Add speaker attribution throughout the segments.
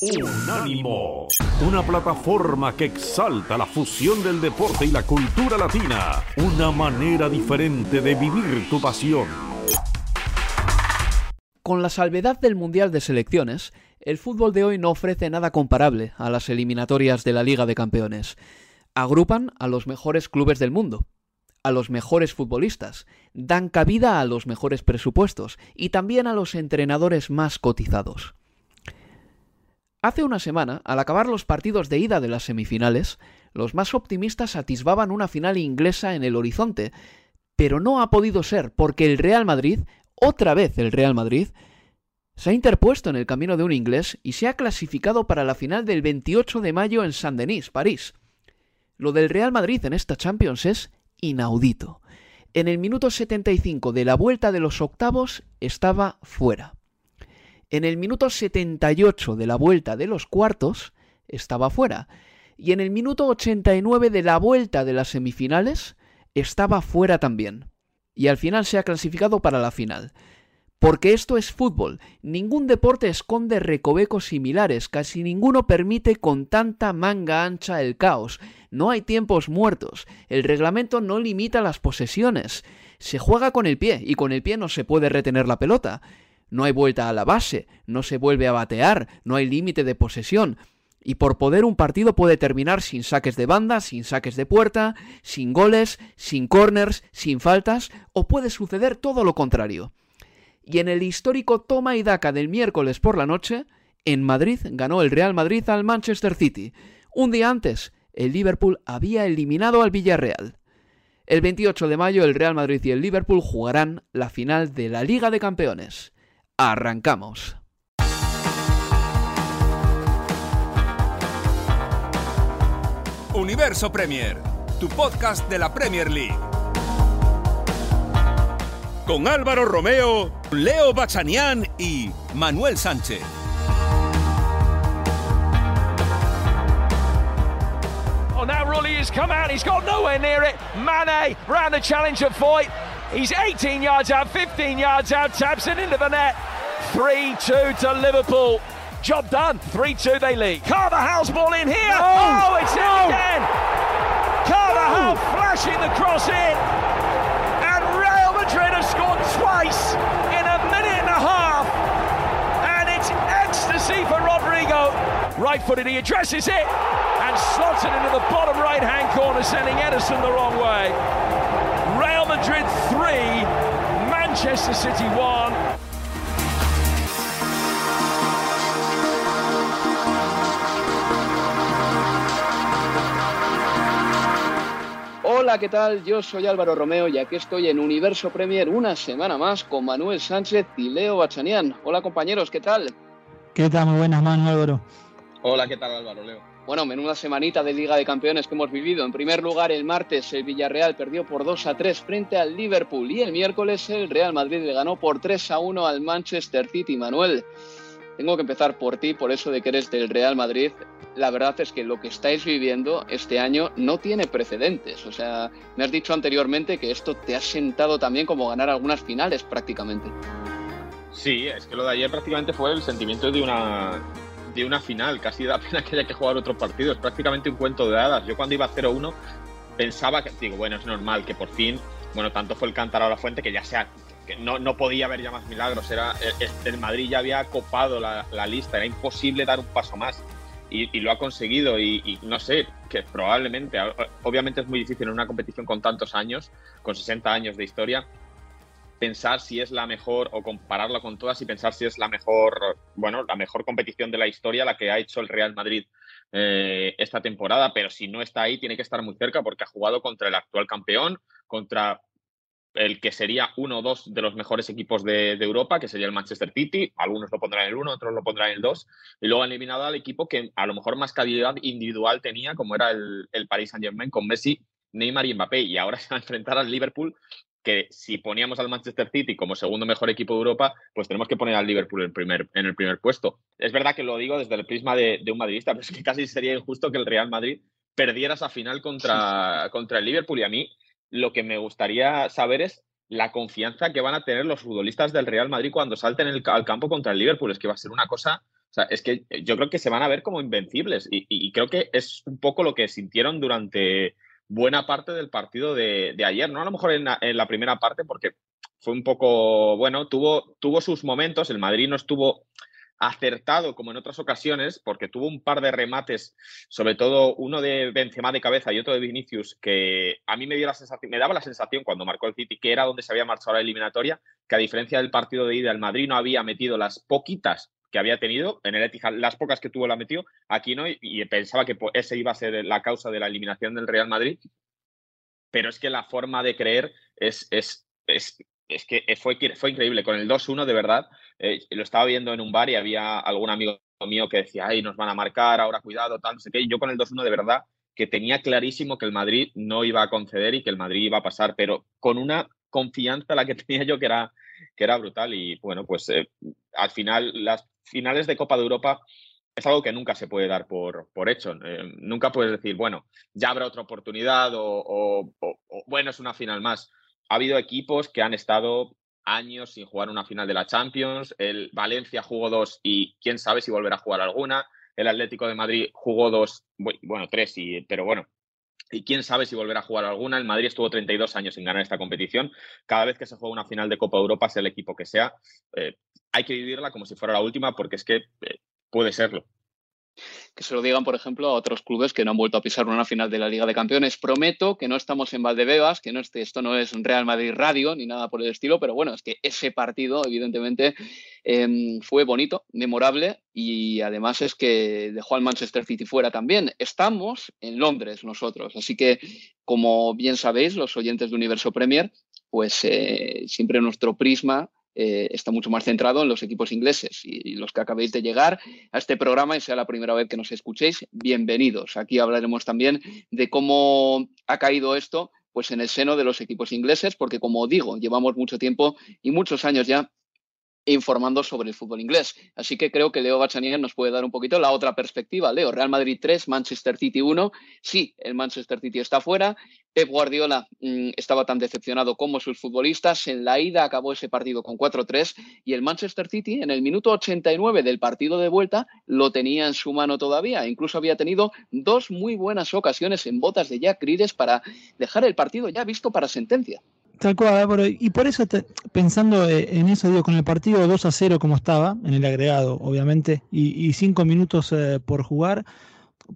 Speaker 1: Unánimo, una plataforma que exalta la fusión del deporte y la cultura latina, una manera diferente de vivir tu pasión.
Speaker 2: Con la salvedad del Mundial de Selecciones, el fútbol de hoy no ofrece nada comparable a las eliminatorias de la Liga de Campeones. Agrupan a los mejores clubes del mundo, a los mejores futbolistas, dan cabida a los mejores presupuestos y también a los entrenadores más cotizados. Hace una semana, al acabar los partidos de ida de las semifinales, los más optimistas atisbaban una final inglesa en el horizonte, pero no ha podido ser porque el Real Madrid, otra vez el Real Madrid, se ha interpuesto en el camino de un inglés y se ha clasificado para la final del 28 de mayo en Saint-Denis, París. Lo del Real Madrid en esta Champions es inaudito. En el minuto 75 de la vuelta de los octavos estaba fuera. En el minuto 78 de la vuelta de los cuartos estaba fuera. Y en el minuto 89 de la vuelta de las semifinales estaba fuera también. Y al final se ha clasificado para la final. Porque esto es fútbol. Ningún deporte esconde recovecos similares, casi ninguno permite con tanta manga ancha el caos. No hay tiempos muertos. El reglamento no limita las posesiones. Se juega con el pie y con el pie no se puede retener la pelota no hay vuelta a la base, no se vuelve a batear, no hay límite de posesión. Y por poder un partido puede terminar sin saques de banda, sin saques de puerta, sin goles, sin corners, sin faltas, o puede suceder todo lo contrario. Y en el histórico toma y daca del miércoles por la noche, en Madrid ganó el Real Madrid al Manchester City. Un día antes, el Liverpool había eliminado al Villarreal. El 28 de mayo el Real Madrid y el Liverpool jugarán la final de la Liga de Campeones. Arrancamos.
Speaker 3: Universo Premier, tu podcast de la Premier League. Con Álvaro Romeo, Leo Bachanian y Manuel Sánchez.
Speaker 4: Oh, now Rulli has come out. He's got nowhere near it. Mane round the challenge of Foyt. He's 18 yards out, 15 yards out, taps it into the net. 3 2 to Liverpool. Job done. 3 2 they lead. Carvajal's ball in here. No. Oh, it's no. in again. Carvajal no. flashing the cross in. And Real Madrid have scored twice in a minute and a half. And it's ecstasy for Rodrigo. Right footed, he addresses it and slots it into the bottom right hand corner, sending Edison the wrong way. Real Madrid 3, Manchester City 1.
Speaker 2: Hola, ¿qué tal? Yo soy Álvaro Romeo y aquí estoy en Universo Premier una semana más con Manuel Sánchez y Leo Bachanian. Hola compañeros, ¿qué tal?
Speaker 5: ¿Qué tal? Muy buenas manos, Álvaro.
Speaker 6: Hola, ¿qué tal Álvaro, Leo?
Speaker 2: Bueno, menuda semanita de Liga de Campeones que hemos vivido. En primer lugar, el martes el Villarreal perdió por 2 a 3 frente al Liverpool y el miércoles el Real Madrid le ganó por 3 a 1 al Manchester City. Manuel, tengo que empezar por ti, por eso de que eres del Real Madrid. La verdad es que lo que estáis viviendo este año no tiene precedentes. O sea, me has dicho anteriormente que esto te ha sentado también como ganar algunas finales prácticamente.
Speaker 6: Sí, es que lo de ayer prácticamente fue el sentimiento de una, de una final, casi da pena que haya que jugar otro partido, es prácticamente un cuento de hadas. Yo cuando iba 0-1 pensaba que, digo, bueno, es normal que por fin, bueno, tanto fue el cántaro a fuente que ya sea, no, no podía haber ya más milagros, era, el, Madrid ya había copado la, lista, era imposible dar un paso más. Y, lo ha conseguido y, y, no sé, que probablemente, obviamente es muy difícil en una competición con tantos años, con 60 años de historia, pensar si es la mejor o compararla con todas y pensar si es la mejor, bueno, la mejor competición de la historia la que ha hecho el Real Madrid eh, esta temporada, pero si no está ahí tiene que estar muy cerca porque ha jugado contra el actual campeón, contra el que sería uno o dos de los mejores equipos de, Europa, que sería el Manchester City. Algunos lo pondrán en el uno, otros lo pondrán en el dos. Y luego han eliminado al equipo que a lo mejor más calidad individual tenía, como era el, Paris Saint-Germain con Messi, Neymar y Mbappé. Y ahora se va a enfrentar al Liverpool, que si poníamos al Manchester City como segundo mejor equipo de Europa, pues tenemos que poner al Liverpool en, primer, en el primer puesto. Es verdad que lo digo desde el prisma de, un madridista, pero es que casi sería injusto que el Real Madrid perdiera esa final contra, contra el Liverpool. Y a mí lo que me gustaría saber es la confianza que van a tener los futbolistas del Real Madrid cuando salten al campo contra el Liverpool. Es que va a ser una cosa es que yo creo que se van a ver como invencibles y, creo que es un poco lo que sintieron durante buena parte del partido de, ayer, ¿no? A lo mejor en la, primera parte, porque fue un poco, bueno, tuvo, tuvo sus momentos, el Madrid no estuvo acertado como en otras ocasiones, porque tuvo un par de remates, sobre todo uno de Benzema de cabeza y otro de Vinicius, que a mí me daba la sensación cuando marcó el City que era donde se había marchado la eliminatoria, que a diferencia del partido de ida, el Madrid no había metido las poquitas que había tenido en el Etihad, las pocas que tuvo la metió, aquí no, y, pensaba que ese iba a ser la causa de la eliminación del Real Madrid, pero es que la forma de creer es, es, es es que fue, fue increíble. Con el 2-1, de verdad, eh, lo estaba viendo en un bar y había algún amigo mío que decía, ay, nos van a marcar, ahora cuidado, tal, no sé qué. yo con el 2-1, de verdad, que tenía clarísimo que el Madrid no iba a conceder y que el Madrid iba a pasar, pero con una confianza la que tenía yo que era, que era brutal. Y bueno, pues eh, al final, las finales de Copa de Europa es algo que nunca se puede dar por, por hecho. Eh, nunca puedes decir, bueno, ya habrá otra oportunidad o, bueno, es una final más ha habido equipos que han estado años sin jugar una final de la Champions. El Valencia jugó dos y quién sabe si volverá a jugar alguna. El Atlético de Madrid jugó dos, bueno, tres, y, pero bueno, y quién sabe si volverá a jugar alguna. El Madrid estuvo 32 años sin ganar esta competición. Cada vez que se juega una final de Copa Europa, sea el equipo que sea, eh, hay que vivirla como si fuera la última porque es que eh, puede serlo
Speaker 2: que se lo digan, por ejemplo, a otros clubes que no han vuelto a pisar una final de la Liga de Campeones. Prometo que no estamos en Valdebebas, que no esto no es Real Madrid Radio ni nada por el estilo, pero bueno, es que ese partido, evidentemente, em, fue bonito, memorable y además es que dejó al Manchester City fuera también. Estamos en Londres nosotros, así que, como bien sabéis, los oyentes de Universo Premier, pues eh, siempre nuestro prisma eh, está mucho más centrado en los equipos ingleses. Y, los que acabéis de llegar a este programa y sea la primera vez que nos escuchéis, bienvenidos. Aquí hablaremos también de cómo ha caído esto pues en el seno de los equipos ingleses, porque como digo, llevamos mucho tiempo y muchos años ya informando sobre el fútbol inglés. Así que creo que Leo Bachanier nos puede dar un poquito la otra perspectiva. Leo, Real Madrid 3, Manchester City 1. Sí, el Manchester City está fuera. Pep Guardiola mm, estaba tan decepcionado como sus futbolistas. En la ida acabó ese partido con 4-3 y el Manchester City en el minuto 89 del partido de vuelta lo tenía en su mano todavía. Incluso había tenido dos muy buenas ocasiones en botas de Jack Grealish para dejar el partido ya visto para sentencia.
Speaker 5: Tal cual, y por eso pensando eh, en eso, digo, con el partido 2 a 0 como estaba, en el agregado, obviamente, y, cinco minutos eh, por jugar,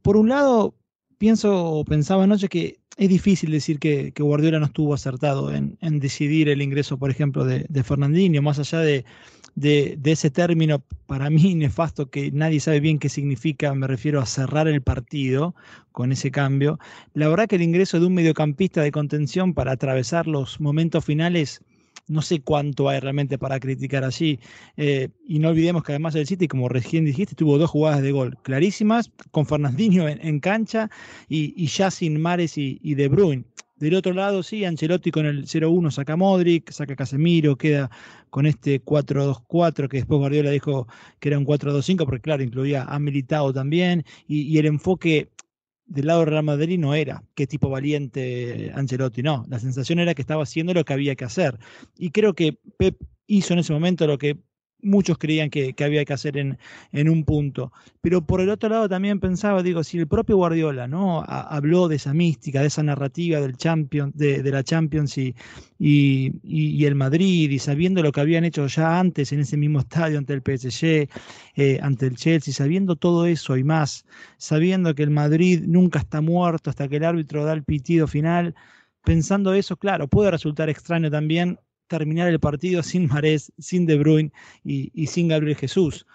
Speaker 5: por un lado, pienso o pensaba anoche que es difícil decir que, Guardiola no estuvo acertado en, decidir el ingreso, por ejemplo, de, de Fernandinho, más allá de, de, ese término para mí nefasto que nadie sabe bien qué significa, me refiero a cerrar el partido con ese cambio. La verdad que el ingreso de un mediocampista de contención para atravesar los momentos finales, no sé cuánto hay realmente para criticar allí. Eh, y no olvidemos que además el City, como recién dijiste, tuvo dos jugadas de gol clarísimas, con Fernandinho en, cancha y, ya sin Mares y, y De Bruyne. Del otro lado, sí, Ancelotti con el 0-1 saca Modric, saca Casemiro, queda con este 4-2-4 que después Guardiola dijo que era un 4-2-5, porque claro, incluía a Militao también, y, el enfoque del lado del Real Madrid no era qué tipo valiente Ancelotti, no, la sensación era que estaba haciendo lo que había que hacer. Y creo que Pep hizo en ese momento lo que muchos creían que, había que hacer en, en, un punto. Pero por el otro lado también pensaba, digo, si el propio Guardiola ¿no? habló de esa mística, de esa narrativa del champion, de, la Champions y, y, el Madrid, y sabiendo lo que habían hecho ya antes en ese mismo estadio ante el PSG, eh, ante el Chelsea, sabiendo todo eso y más, sabiendo que el Madrid nunca está muerto hasta que el árbitro da el pitido final, pensando eso, claro, puede resultar extraño también terminar el partido sin Marés, sin De Bruyne y, sin Gabriel Jesús.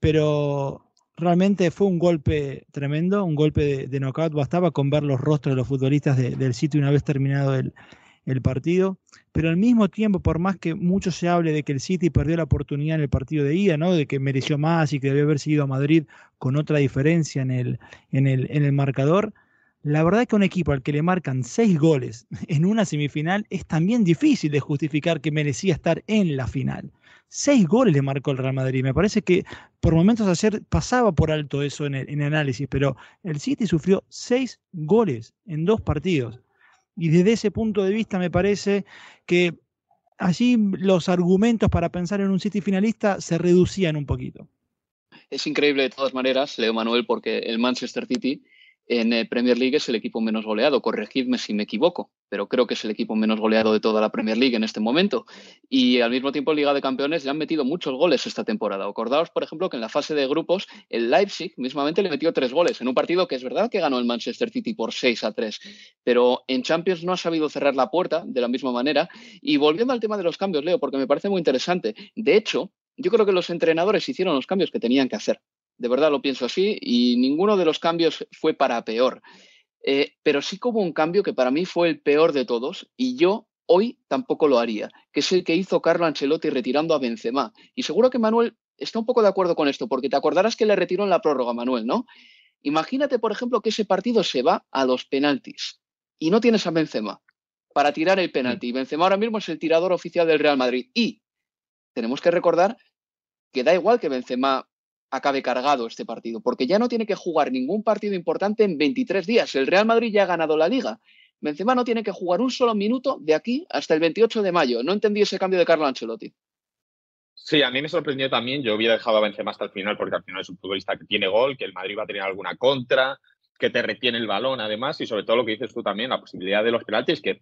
Speaker 5: Pero realmente fue un golpe tremendo, un golpe de, knockout. Bastaba con ver los rostros de los futbolistas del sitio una vez terminado el, partido. Pero al mismo tiempo, por más que mucho se hable de que el City perdió la oportunidad en el partido de ida, ¿no? de que mereció más y que debió haber sido a Madrid con otra diferencia en el, en el, en el marcador, la verdad que un equipo al que le marcan seis goles en una semifinal es también difícil de justificar que merecía estar en la final. Seis goles le marcó el Real Madrid. Me parece que por momentos ayer pasaba por alto eso en el, análisis, pero el City sufrió seis goles en dos partidos. Y desde ese punto de vista me parece que allí los argumentos para pensar en un City finalista se reducían un poquito.
Speaker 2: Es increíble de todas maneras, Leo Manuel, porque el Manchester City en eh, Premier League es el equipo menos goleado. Corregidme si me equivoco, pero creo que es el equipo menos goleado de toda la Premier League en este momento. Y al mismo tiempo, Liga de Campeones le han metido muchos goles esta temporada. Acordaos, por ejemplo, que en la fase de grupos, el Leipzig mismamente le metió tres goles en un partido que es verdad que ganó el Manchester City por 6 a 3, pero en Champions no ha sabido cerrar la puerta de la misma manera. Y volviendo al tema de los cambios, Leo, porque me parece muy interesante. De hecho, yo creo que los entrenadores hicieron los cambios que tenían que hacer de verdad lo pienso así, y ninguno de los cambios fue para peor. Eh, pero sí como un cambio que para mí fue el peor de todos, y yo hoy tampoco lo haría, que es el que hizo Carlo Ancelotti retirando a Benzema. Y seguro que Manuel está un poco de acuerdo con esto, porque te acordarás que le retiró en la prórroga, Manuel, ¿no? Imagínate, por ejemplo, que ese partido se va a los penaltis y no tienes a Benzema para tirar el penalti. Benzema ahora mismo es el tirador oficial del Real Madrid. Y tenemos que recordar que da igual que Benzema acabe cargado este partido, porque ya no tiene que jugar ningún partido importante en 23 días. El Real Madrid ya ha ganado la liga. Benzema no tiene que jugar un solo minuto de aquí hasta el 28 de mayo. No entendí ese cambio de Carlo Ancelotti.
Speaker 6: Sí, a mí me sorprendió también. Yo hubiera dejado a Benzema hasta el final porque al final es un futbolista que tiene gol, que el Madrid va a tener alguna contra, que te retiene el balón además y sobre todo lo que dices tú también, la posibilidad de los penaltis, que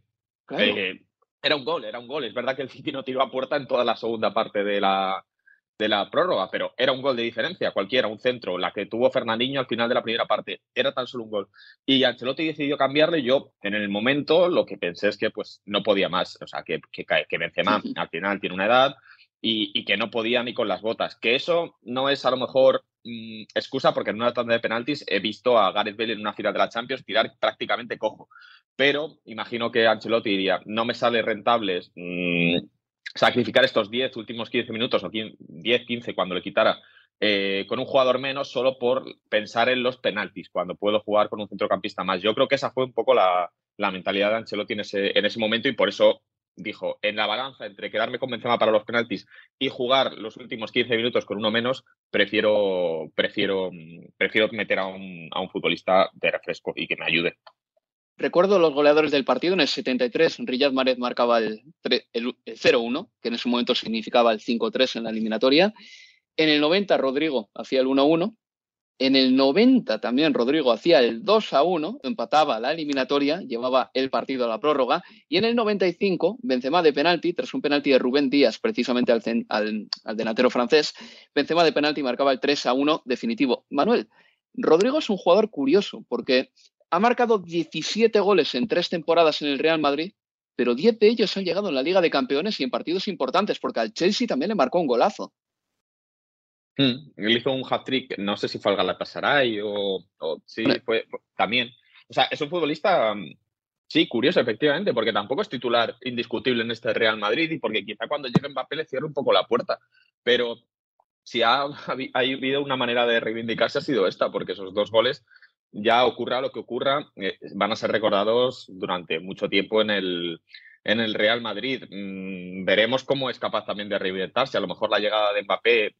Speaker 6: eh, era un gol, era un gol. Es verdad que el City no tiró a puerta en toda la segunda parte de la, de la prórroga, pero era un gol de diferencia, cualquiera, un centro, la que tuvo Fernandinho al final de la primera parte, era tan solo un gol. Y Ancelotti decidió cambiarle, yo en el momento lo que pensé es que pues no podía más, o sea, que, que, que Benzema al final tiene una edad y, que no podía ni con las botas, que eso no es a lo mejor mm, excusa porque en una tanda de penaltis he visto a Gareth Bale en una final de la Champions tirar prácticamente cojo, pero imagino que Ancelotti diría, no me sale rentable mm, sacrificar estos 10 últimos 15 minutos o 10, 15 cuando le quitara eh, con un jugador menos solo por pensar en los penaltis, cuando puedo jugar con un centrocampista más. Yo creo que esa fue un poco la, mentalidad de Ancelotti en ese, en ese momento y por eso dijo, en la balanza entre quedarme con para los penaltis y jugar los últimos 15 minutos con uno menos, prefiero, prefiero, prefiero meter a un, a un futbolista de refresco y que me ayude.
Speaker 2: Recuerdo los goleadores del partido. En el 73, Riyad Mahrez marcaba el, 0-1, que en ese momento significaba el 5-3 en la eliminatoria. En el 90, Rodrigo hacía el 1-1. En el 90 también Rodrigo hacía el 2 1, empataba la eliminatoria, llevaba el partido a la prórroga. Y en el 95, Benzema de penalti, tras un penalti de Rubén Díaz, precisamente al, delantero francés, Benzema de penalti marcaba el 3 1 definitivo. Manuel, Rodrigo es un jugador curioso porque ha marcado 17 goles en tres temporadas en el Real Madrid, pero 10 de ellos han llegado en la Liga de Campeones y en partidos importantes, porque al Chelsea también le marcó un golazo.
Speaker 6: Hmm, él hizo un hat-trick, no sé si fue al Galatasaray o, o sí, fue, también. O sea, es un futbolista, mm, sí, curioso, efectivamente, porque tampoco es titular indiscutible en este Real Madrid y porque quizá cuando llegue Mbappé le cierre un poco la puerta. Pero si ha, ha habido una manera de reivindicarse ha sido esta, porque esos dos goles ya ocurra lo que ocurra, eh, van a ser recordados durante mucho tiempo en el, en el Real Madrid. Mm, veremos cómo es capaz también de reinventarse. A lo mejor la llegada de Mbappé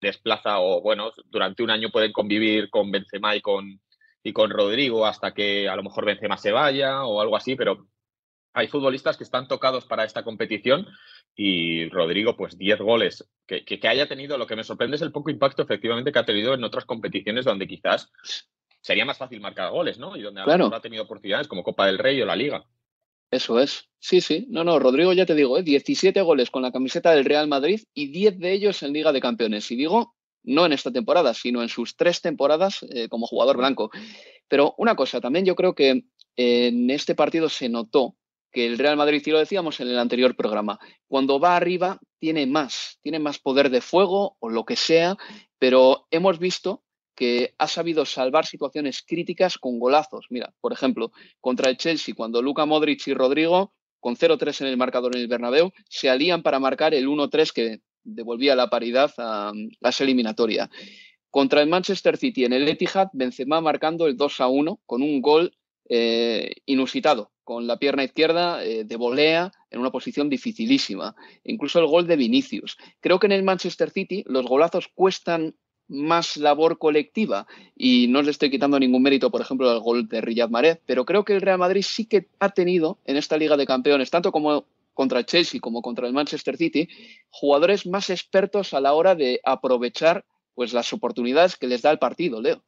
Speaker 6: desplaza o, bueno, durante un año pueden convivir con Benzema y con, y con Rodrigo hasta que a lo mejor Benzema se vaya o algo así, pero hay futbolistas que están tocados para esta competición y Rodrigo, pues 10 goles. Que, que, que, haya tenido, lo que me sorprende es el poco impacto efectivamente que ha tenido en otras competiciones donde quizás sería más fácil marcar goles, ¿no? Y donde claro. ha tenido oportunidades como Copa del Rey o la Liga.
Speaker 2: Eso es. Sí, sí. No, no, Rodrigo, ya te digo, ¿eh? 17 goles con la camiseta del Real Madrid y 10 de ellos en Liga de Campeones. Y digo, no en esta temporada, sino en sus tres temporadas eh, como jugador blanco. Pero una cosa, también yo creo que en este partido se notó que el Real Madrid, y lo decíamos en el anterior programa, cuando va arriba tiene más, tiene más poder de fuego o lo que sea, pero hemos visto que ha sabido salvar situaciones críticas con golazos. Mira, por ejemplo, contra el Chelsea, cuando Luka Modric y Rodrigo, con 0-3 en el marcador en el Bernabéu, se alían para marcar el 1-3 que devolvía la paridad a, esa eliminatoria. Contra el Manchester City en el Etihad, Benzema marcando el 2-1 con un gol eh, inusitado, con la pierna izquierda eh, de volea en una posición dificilísima. Incluso el gol de Vinicius. Creo que en el Manchester City los golazos cuestan más labor colectiva y no le estoy quitando ningún mérito, por ejemplo, al gol de Riyad Mahrez, pero creo que el Real Madrid sí que ha tenido en esta Liga de Campeones, tanto como contra el Chelsea como contra el Manchester City, jugadores más expertos a la hora de aprovechar pues las oportunidades que les da el partido, Leo.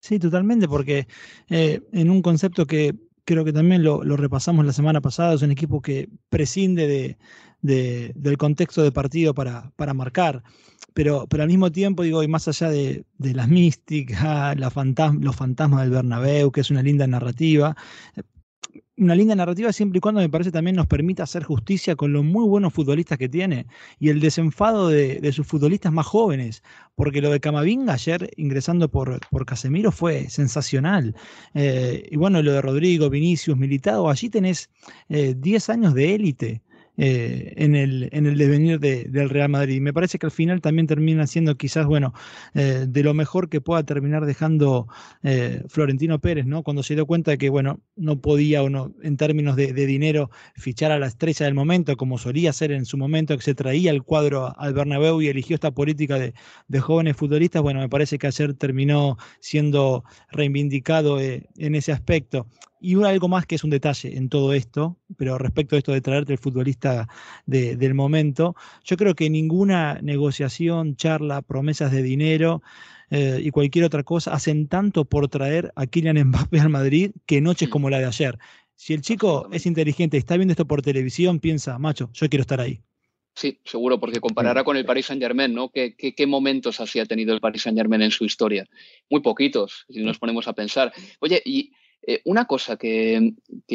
Speaker 5: Sí, totalmente, porque eh, en un concepto que creo que también lo, repasamos la semana pasada, es un equipo que prescinde de, del contexto de partido para, para marcar, pero, pero al mismo tiempo, digo, y más allá de, las místicas, la los fantasmas del Bernabéu, que es una linda narrativa, una linda narrativa siempre y cuando me parece también nos permita hacer justicia con los muy buenos futbolistas que tiene y el desenfado de, sus futbolistas más jóvenes, porque lo de Camavinga ayer ingresando por, por Casemiro fue sensacional. Eh, y bueno, lo de Rodrigo, Vinicius, Militado, allí tenés 10 eh, años de élite. Eh, en, el, en el devenir del Real Madrid. Me parece que al final también termina siendo quizás, bueno, eh, de lo mejor que pueda terminar dejando eh, Florentino Pérez, ¿no? Cuando se dio cuenta de que, bueno, no podía o no, en términos de, dinero, fichar a la estrella del momento, como solía ser en su momento, que se traía el cuadro al Bernabéu y eligió esta política de, de jóvenes futbolistas, bueno, me parece que ayer terminó siendo reivindicado en ese aspecto. Y algo más que es un detalle en todo esto, pero respecto a esto de traerte el futbolista del momento, yo creo que ninguna negociación, charla, promesas de dinero eh, y cualquier otra cosa hacen tanto por traer a Kylian Mbappé al Madrid que noches mm. como la de ayer. Si el chico es inteligente y está viendo esto por televisión, piensa, macho, yo quiero estar ahí.
Speaker 2: Sí, seguro, porque comparará con el Paris Saint Germain, ¿no? ¿Qué, qué, momentos así ha tenido el Paris Saint Germain en su historia? Muy poquitos, si nos ponemos a pensar. Oye, y eh, una cosa que,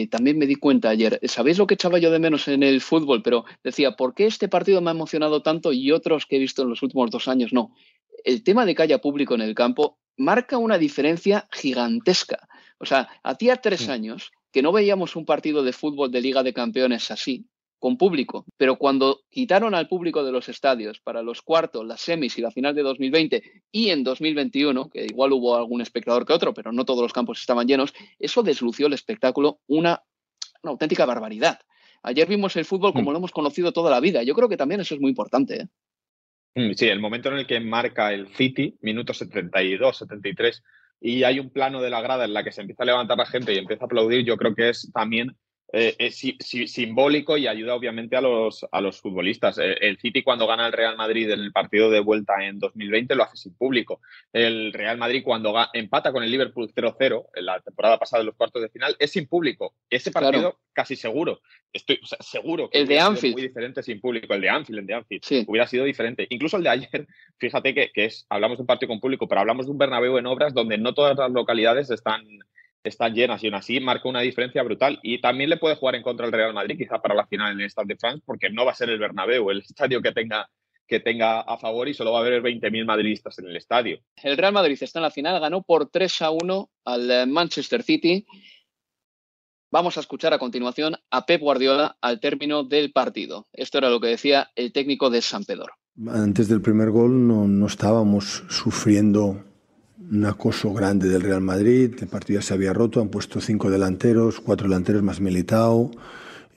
Speaker 2: también me di cuenta ayer, ¿sabéis lo que echaba yo de menos en el fútbol? Pero decía, ¿por qué este partido me ha emocionado tanto y otros que he visto en los últimos dos años no? El tema de que haya público en el campo marca una diferencia gigantesca. O sea, hacía tres años que no veíamos un partido de fútbol de Liga de Campeones así, con público, pero cuando quitaron al público de los estadios para los cuartos, las semis y la final de 2020 y en 2021, que igual hubo algún espectador que otro, pero no todos los campos estaban llenos, eso deslució el espectáculo una, auténtica barbaridad. Ayer vimos el fútbol como mm. lo hemos conocido toda la vida. Yo creo que también eso es muy importante. ¿eh?
Speaker 6: Mm, sí, el momento en el que marca el City, minutos 72, 73, y hay un plano de la grada en la que se empieza a levantar la gente y empieza a aplaudir, yo creo que es también eh, es simbólico y ayuda obviamente a los, a los futbolistas. Eh, el City cuando gana el Real Madrid en el partido de vuelta en 2020 lo hace sin público. El Real Madrid cuando empata con el Liverpool 0-0 en la temporada pasada en los cuartos de final es sin público. Ese partido casi seguro, estoy seguro
Speaker 2: que el de Anfield.
Speaker 6: muy diferente sin público. El de Anfield, el de Anfield hubiera sido diferente. Incluso el de ayer, fíjate que, que es, hablamos de un partido con público, pero hablamos de un Bernabéu en obras donde no todas las localidades están están llenas y aún así marca una diferencia brutal. Y también le puede jugar en contra el Real Madrid, quizá para la final en el Stade de France, porque no va a ser el Bernabéu el estadio que tenga, que tenga a favor y solo va a haber 20.000 madridistas en el estadio.
Speaker 2: El Real Madrid está en la final, ganó por 3 a 1 al eh, Manchester City. Vamos a escuchar a continuación a Pep Guardiola al término del partido. Esto era lo que decía el técnico de San Pedro.
Speaker 7: Antes del primer gol no, no estábamos sufriendo un acoso grande del Real Madrid, el partido ya se había roto, han puesto cinco delanteros, cuatro delanteros más Militao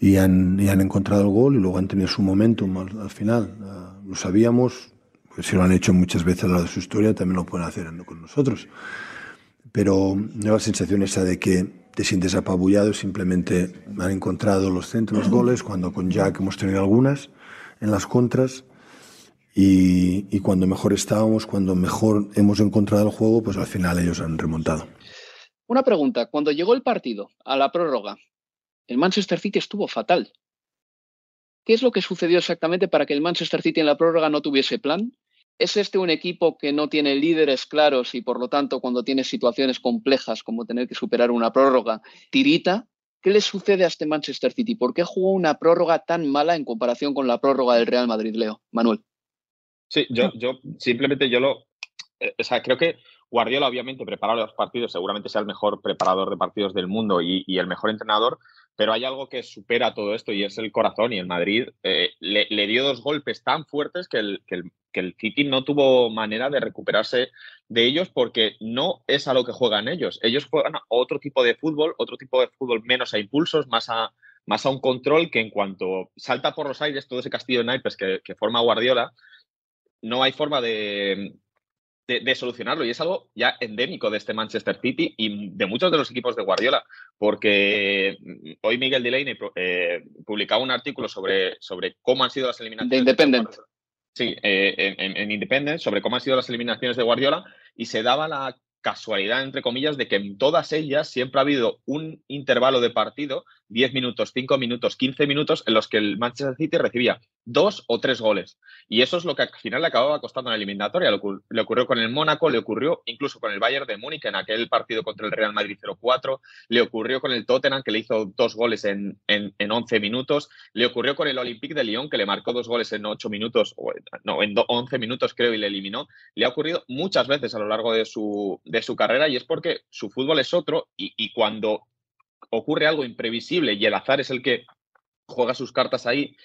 Speaker 7: y han, encontrado el gol y luego han tenido su momentum al, final. Ah, lo sabíamos, pues si lo han hecho muchas veces a lo de su historia, también lo pueden hacer con nosotros. Pero no la sensación esa de que te sientes apabullado, simplemente han encontrado los centros, los goles, cuando con Jack hemos tenido algunas en las contras y, cuando mejor estábamos, cuando mejor hemos encontrado el juego, pues al final ellos han remontado.
Speaker 2: Una pregunta, cuando llegó el partido a la prórroga, el Manchester City estuvo fatal. ¿Qué es lo que sucedió exactamente para que el Manchester City en la prórroga no tuviese plan? ¿Es este un equipo que no tiene líderes claros y por lo tanto cuando tiene situaciones complejas como tener que superar una prórroga, tirita? ¿Qué le sucede a este Manchester City? ¿Por qué jugó una prórroga tan mala en comparación con la prórroga del Real Madrid, Leo? Manuel.
Speaker 6: Sí, yo, yo simplemente yo lo. Eh, o sea, creo que Guardiola, obviamente, prepara los partidos, seguramente sea el mejor preparador de partidos del mundo y, el mejor entrenador, pero hay algo que supera todo esto y es el corazón. Y el Madrid eh, le, dio dos golpes tan fuertes que el, que, el, que el City no tuvo manera de recuperarse de ellos porque no es a lo que juegan ellos. Ellos juegan a otro tipo de fútbol, otro tipo de fútbol menos a impulsos, más a, más a un control que en cuanto salta por los aires todo ese castillo de naipes que, que forma Guardiola, no hay forma de, de, solucionarlo y es algo ya endémico de este Manchester City y de muchos de los equipos de Guardiola, porque mm, hoy Miguel Delaney eh, publicaba un artículo sobre, sobre cómo han sido las eliminatorias.
Speaker 2: De Independent.
Speaker 6: Sí, eh, en, en Independent, sobre cómo han sido las eliminaciones de Guardiola, y se daba la casualidad, entre comillas, de que en todas ellas siempre ha habido un intervalo de partido, 10 minutos, 5 minutos, 15 minutos, en los que el Manchester City recibía dos o tres goles. Y eso es lo que al final le acababa costando en la eliminatoria. Le ocurrió con el Mónaco, le ocurrió incluso con el Bayern de Múnich en aquel partido contra el Real Madrid 0-4, le ocurrió con el Tottenham, que le hizo dos goles en, en, 11 minutos, le ocurrió con el Olympique de Lyon, que le marcó dos goles en 8 minutos, o no, en 11 minutos creo, y le eliminó. Le ha ocurrido muchas veces a lo largo de su, de su carrera y es porque su fútbol es otro y cuando ocurre algo imprevisible y el azar es el que juega sus cartas ahí,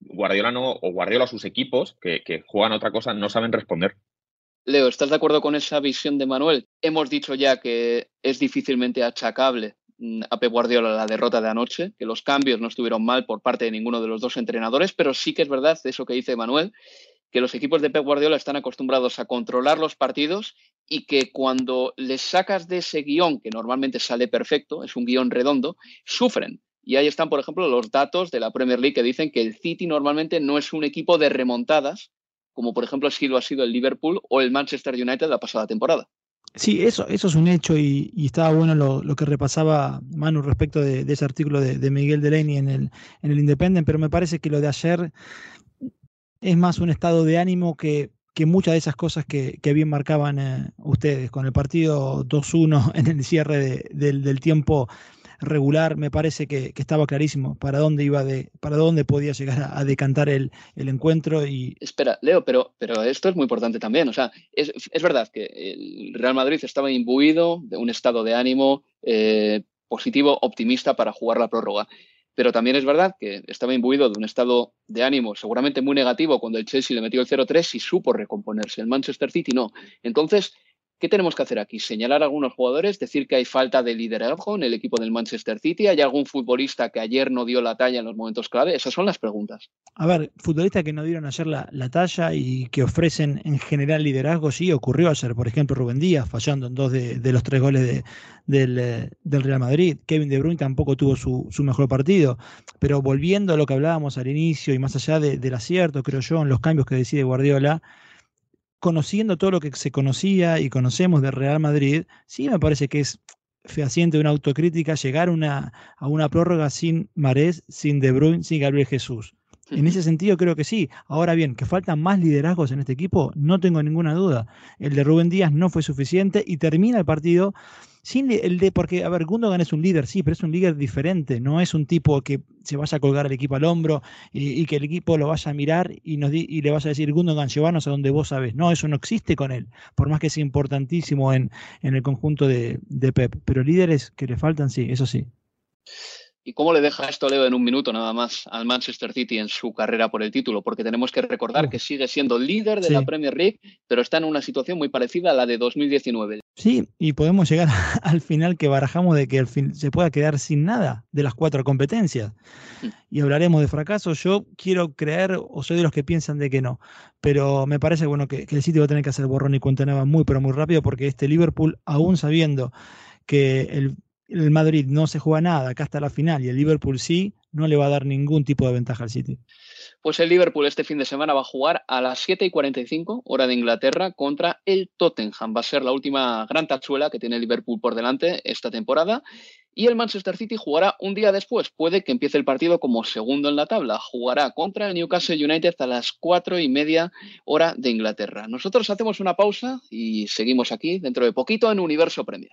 Speaker 6: Guardiola no, o Guardiola sus equipos, que, que juegan otra cosa, no saben responder.
Speaker 2: Leo, ¿estás de acuerdo con esa visión de Manuel? Hemos dicho ya que es difícilmente achacable mm, a Pep Guardiola la derrota de anoche, que los cambios no estuvieron mal por parte de ninguno de los dos entrenadores, pero sí que es verdad eso que dice Manuel, que los equipos de Pep Guardiola están acostumbrados a controlar los partidos y que cuando les sacas de ese guion, que normalmente sale perfecto, es un guion redondo, sufren. Y ahí están, por ejemplo, los datos de la Premier League que dicen que el City normalmente no es un equipo de remontadas, como por ejemplo si lo ha sido el Liverpool o el Manchester United la pasada temporada.
Speaker 5: Sí, eso, eso es un hecho y, estaba bueno lo, que repasaba Manu respecto de, ese artículo de, Miguel Delaney en el, en el Independent, pero me parece que lo de ayer es más un estado de ánimo que, que muchas de esas cosas que, bien marcaban eh, ustedes con el partido 2-1 en el cierre del, tiempo regular, me parece que, estaba clarísimo para dónde iba de, para dónde podía llegar a, decantar el, encuentro y.
Speaker 2: Espera, Leo, pero, pero esto es muy importante también. O sea, es, verdad que el Real Madrid estaba imbuido de un estado de ánimo eh, positivo, optimista para jugar la prórroga. Pero también es verdad que estaba imbuido de un estado de ánimo seguramente muy negativo cuando el Chelsea le metió el 0-3 y supo recomponerse. El Manchester City no. Entonces, ¿Qué tenemos que hacer aquí? ¿Señalar a algunos jugadores? ¿Decir que hay falta de liderazgo en el equipo del Manchester City? ¿Hay algún futbolista que ayer no dio la talla en los momentos clave? Esas son las preguntas.
Speaker 5: A ver, futbolistas que no dieron ayer la, talla y que ofrecen en general liderazgo, sí, ocurrió ayer. Por ejemplo, Rubén Díaz fallando en dos de, los tres goles del, Real Madrid. Kevin De Bruyne tampoco tuvo su, mejor partido. Pero volviendo a lo que hablábamos al inicio y más allá del acierto, creo yo, en los cambios que decide Guardiola, conociendo todo lo que se conocía y conocemos de Real Madrid, sí me parece que es fehaciente una autocrítica llegar una, a una prórroga sin Marés, sin De Bruyne, sin Gabriel Jesús. En ese sentido creo que sí. Ahora bien, que faltan más liderazgos en este equipo, no tengo ninguna duda. El de Rubén Díaz no fue suficiente y termina el partido sin el de, porque, a ver, Gundogan es un líder, sí, pero es un líder diferente, no es un tipo que se vaya a colgar al equipo al hombro y, que el equipo lo vaya a mirar y, nos y le vaya a decir, Gundogan, llévanos a donde vos sabes. No, eso no existe con él, por más que sea importantísimo en, en el conjunto de, de Pep. Pero líderes que le faltan, sí, eso sí.
Speaker 2: ¿Y cómo le deja esto, Leo, en un minuto nada más al Manchester City en su carrera por el título? Porque tenemos que recordar que sigue siendo líder de la Premier League, pero está en una situación muy parecida a la de 2019.
Speaker 5: Sí, y podemos llegar al final que barajamos de que fin se pueda quedar sin nada de las cuatro competencias. Mm. Y hablaremos de fracaso. Yo quiero creer, o soy de los que piensan de que no, pero me parece bueno que, que el City va a tener que hacer borrón y cuenta nueva muy, pero muy rápido, porque este Liverpool, aún sabiendo que el el Madrid no se juega nada acá hasta la final y el Liverpool sí, no le va a dar ningún tipo de ventaja al City.
Speaker 2: Pues el Liverpool este fin de semana va a jugar a las 7 y 45, hora de Inglaterra, contra el Tottenham. Va a ser la última gran tachuela que tiene Liverpool por delante esta temporada. Y el Manchester City jugará un día después. Puede que empiece el partido como segundo en la tabla. Jugará contra el Newcastle United a las 4 y media, hora de Inglaterra. Nosotros hacemos una pausa y seguimos aquí dentro de poquito en Universo Premier.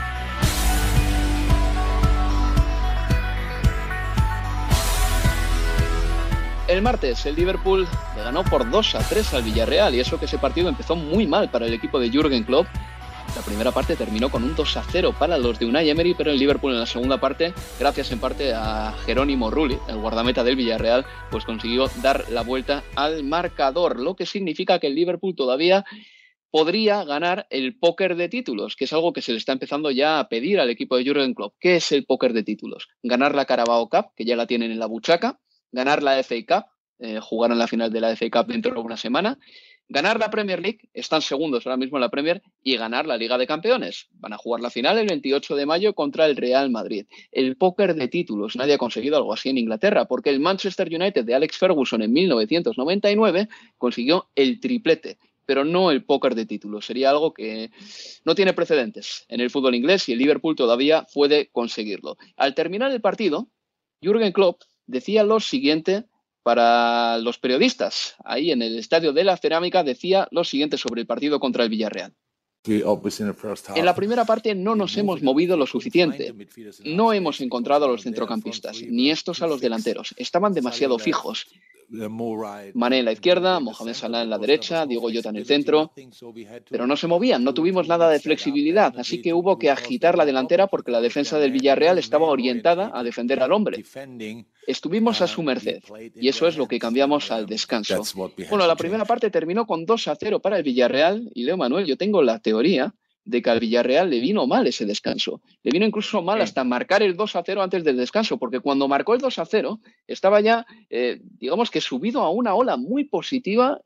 Speaker 2: Martes el Liverpool le ganó por 2 a 3 al Villarreal y eso que ese partido empezó muy mal para el equipo de Jürgen Klopp. La primera parte terminó con un 2 a 0 para los de Unai Emery, pero el Liverpool en la segunda parte, gracias en parte a Jerónimo Rulli, el guardameta del Villarreal, pues consiguió dar la vuelta al marcador, lo que significa que el Liverpool todavía podría ganar el póker de títulos, que es algo que se le está empezando ya a pedir al equipo de Jurgen Klopp. ¿Qué es el póker de títulos? Ganar la Carabao Cup, que ya la tienen en la buchaca, ganar la FA Cup, eh, jugar en la final de la FA Cup dentro de una semana, ganar la Premier League, están segundos ahora mismo en la Premier, y ganar la Liga de Campeones. Van a jugar la final el 28 de mayo contra el Real Madrid. El póker de títulos, nadie ha conseguido algo así en Inglaterra, porque el Manchester United de Alex Ferguson en 1999 consiguió el triplete pero no el póker de títulos. Sería algo que no tiene precedentes en el fútbol inglés y el Liverpool todavía puede conseguirlo. Al terminar el partido, Jürgen Klopp decía lo siguiente para los periodistas. Ahí en el Estadio de la Cerámica decía lo siguiente sobre el partido contra el Villarreal. En la primera parte no nos hemos movido lo suficiente. No hemos encontrado a los centrocampistas, ni estos a los delanteros. Estaban demasiado fijos. Mané en la izquierda, Mohamed Salah en la derecha, Diego Jota en el centro, pero no se movían, no tuvimos nada de flexibilidad, así que hubo que agitar la delantera porque la defensa del Villarreal estaba orientada a defender al hombre. Estuvimos a su merced y eso es lo que cambiamos al descanso. Bueno, la primera parte terminó con 2 a 0 para el Villarreal y Leo Manuel, yo tengo la teoría de que al Villarreal le vino mal ese descanso. Le vino incluso mal hasta marcar el 2 a 0 antes del descanso, porque cuando marcó el 2 a 0 estaba ya, eh, digamos que subido a una ola muy positiva